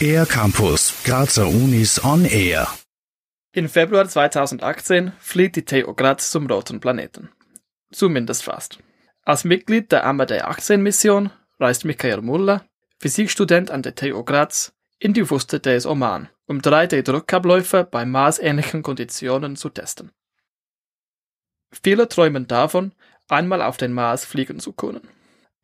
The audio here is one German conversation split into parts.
Air Campus, Grazer Unis on Air. Im Februar 2018 fliegt die TU Graz zum roten Planeten. Zumindest fast. Als Mitglied der Amadei 18 Mission reist Michael Muller, Physikstudent an der TU Graz, in die Wüste des Oman, um 3D-Druckabläufe bei maßähnlichen Konditionen zu testen. Viele träumen davon, einmal auf den Mars fliegen zu können.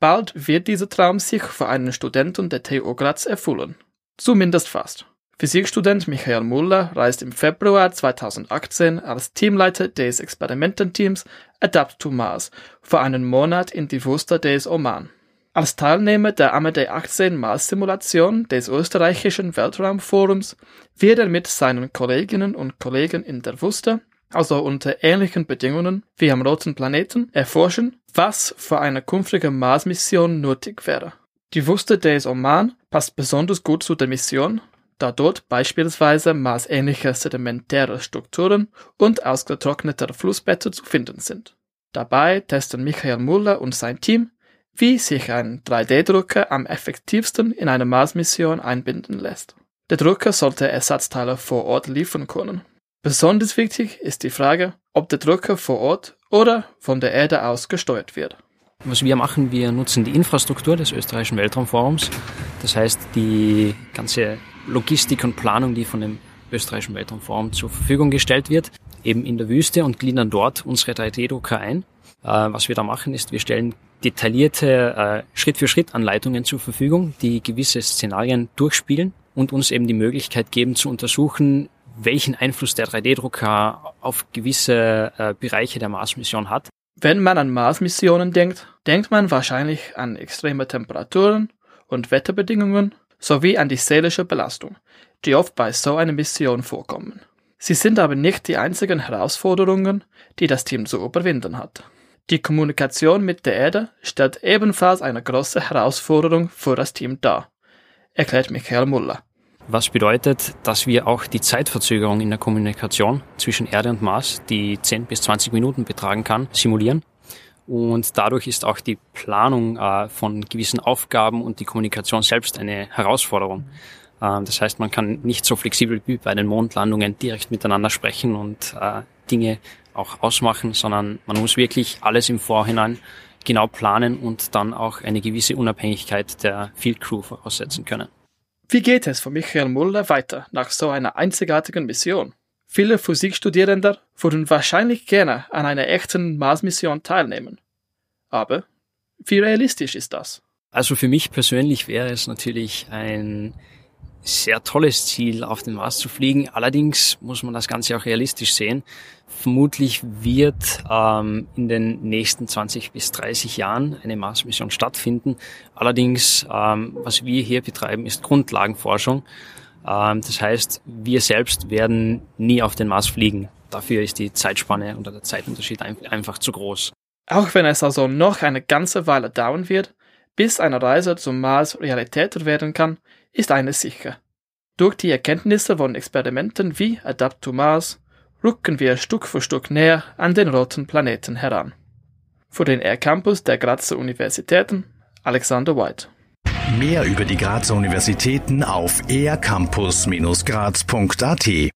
Bald wird dieser Traum sich für einen Studenten der TU Graz erfüllen. Zumindest fast. Physikstudent Michael Muller reist im Februar 2018 als Teamleiter des Experimententeams Adapt to Mars für einen Monat in die Wüste des Oman. Als Teilnehmer der Amadei 18 Mars-Simulation des österreichischen Weltraumforums wird er mit seinen Kolleginnen und Kollegen in der Wüste, also unter ähnlichen Bedingungen wie am roten Planeten, erforschen, was für eine künftige Mars-Mission nötig wäre. Die Wüste des Oman passt besonders gut zu der Mission, da dort beispielsweise marsähnliche sedimentäre Strukturen und ausgetrocknete Flussbette zu finden sind. Dabei testen Michael Muller und sein Team wie sich ein 3D-Drucker am effektivsten in eine Mars-Mission einbinden lässt. Der Drucker sollte Ersatzteile vor Ort liefern können. Besonders wichtig ist die Frage, ob der Drucker vor Ort oder von der Erde aus gesteuert wird. Was wir machen, wir nutzen die Infrastruktur des österreichischen Weltraumforums. Das heißt, die ganze Logistik und Planung, die von dem österreichischen Weltraumforum zur Verfügung gestellt wird, eben in der Wüste und gliedern dort unsere 3D-Drucker ein. Äh, was wir da machen, ist, wir stellen detaillierte äh, Schritt-für-Schritt-Anleitungen zur Verfügung, die gewisse Szenarien durchspielen und uns eben die Möglichkeit geben zu untersuchen, welchen Einfluss der 3D-Drucker auf gewisse äh, Bereiche der Mars-Mission hat. Wenn man an Mars-Missionen denkt, denkt man wahrscheinlich an extreme Temperaturen und Wetterbedingungen sowie an die seelische Belastung, die oft bei so einer Mission vorkommen. Sie sind aber nicht die einzigen Herausforderungen, die das Team zu überwinden hat. Die Kommunikation mit der Erde stellt ebenfalls eine große Herausforderung für das Team dar, erklärt Michael Muller. Was bedeutet, dass wir auch die Zeitverzögerung in der Kommunikation zwischen Erde und Mars, die 10 bis 20 Minuten betragen kann, simulieren. Und dadurch ist auch die Planung äh, von gewissen Aufgaben und die Kommunikation selbst eine Herausforderung. Ähm, das heißt, man kann nicht so flexibel wie bei den Mondlandungen direkt miteinander sprechen und äh, Dinge auch ausmachen, sondern man muss wirklich alles im Vorhinein genau planen und dann auch eine gewisse Unabhängigkeit der Field Crew voraussetzen können. Wie geht es für Michael Muller weiter nach so einer einzigartigen Mission? Viele Physikstudierende würden wahrscheinlich gerne an einer echten Mars-Mission teilnehmen. Aber wie realistisch ist das? Also für mich persönlich wäre es natürlich ein sehr tolles Ziel, auf den Mars zu fliegen. Allerdings muss man das Ganze auch realistisch sehen. Vermutlich wird ähm, in den nächsten 20 bis 30 Jahren eine Mars-Mission stattfinden. Allerdings, ähm, was wir hier betreiben, ist Grundlagenforschung. Ähm, das heißt, wir selbst werden nie auf den Mars fliegen. Dafür ist die Zeitspanne oder der Zeitunterschied einfach zu groß. Auch wenn es also noch eine ganze Weile dauern wird, bis eine Reise zum Mars Realität werden kann, ist eines sicher. Durch die Erkenntnisse von Experimenten wie Adapt to Mars rücken wir Stück für Stück näher an den roten Planeten heran. Für den Air Campus der Grazer Universitäten Alexander White. Mehr über die Grazer Universitäten auf aircampus-graz.at